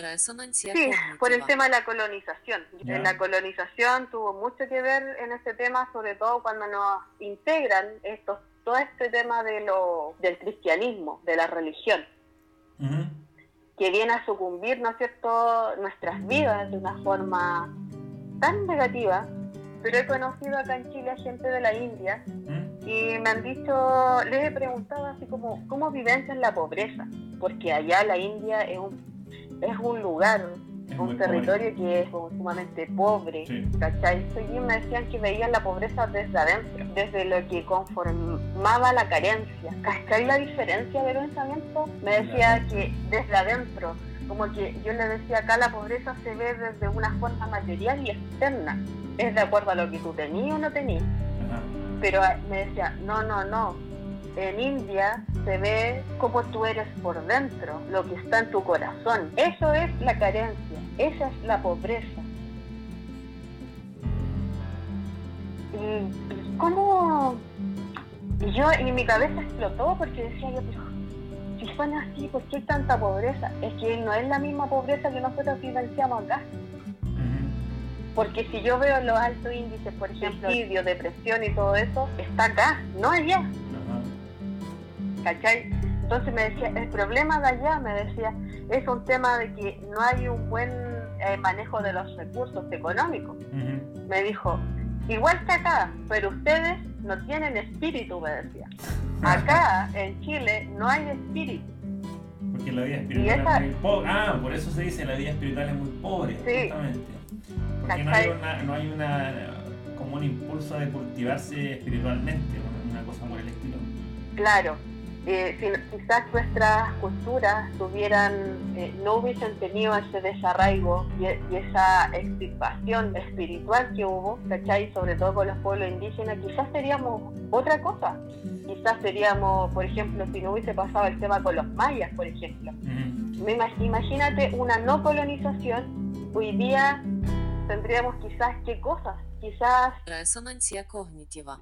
Resonancia Sí, por el tema de la colonización. Ya. La colonización tuvo mucho que ver en este tema, sobre todo cuando nos integran estos, todo este tema de lo, del cristianismo, de la religión, Ujú. que viene a sucumbir, ¿no es cierto?, nuestras vidas de una forma tan negativa. Pero he conocido acá en Chile a gente de la India ¿Mm? y me han dicho, les he preguntado así como, ¿cómo vivencian la pobreza? Porque allá la India es un, es un lugar, Es un pobre. territorio que es como sumamente pobre, Sí. ¿cachai? Y me decían que veían la pobreza desde adentro, desde lo que conformaba la carencia. ¿Cachai la diferencia de pensamiento? Me decía que desde adentro, como que yo le decía acá la pobreza se ve desde una forma material y externa. Es de acuerdo a lo que tú tenías o no tenías pero eh, me decía, no, no, no. En India se ve cómo tú eres por dentro, lo que está en tu corazón. Eso es la carencia, esa es la pobreza. Y, cómo... Y yo, y mi cabeza explotó porque decía yo, pero si son así, ¿por qué hay tanta pobreza? Es que no es la misma pobreza que nosotros vivenciamos acá. Porque si yo veo los altos índices, por ejemplo, suicidio, depresión y todo eso, está acá, no allá. ¿Cachai? Entonces me decía, el problema de allá, me decía, es un tema de que no hay un buen eh, manejo de los recursos económicos. Me dijo, igual que acá, pero ustedes no tienen espíritu, me decía. Acá, en Chile, no hay espíritu. Porque la vida espiritual esa- es muy pobre. Ah, por eso se dice la vida espiritual es muy pobre, Sí. justamente. Porque no hay, una, no hay una como un impulso de cultivarse espiritualmente, una cosa por el estilo. Claro, eh, si quizás nuestras culturas tuvieran, eh, no hubiesen tenido ese desarraigo y, y esa extirpación espiritual que hubo, ¿cachai? Sobre todo con los pueblos indígenas, quizás seríamos otra cosa. Quizás seríamos, por ejemplo, si no hubiese pasado el tema con los mayas, por ejemplo. Me imag- Imagínate una no colonización, hoy día tendríamos quizás qué cosas, quizás Resonancia cognitiva.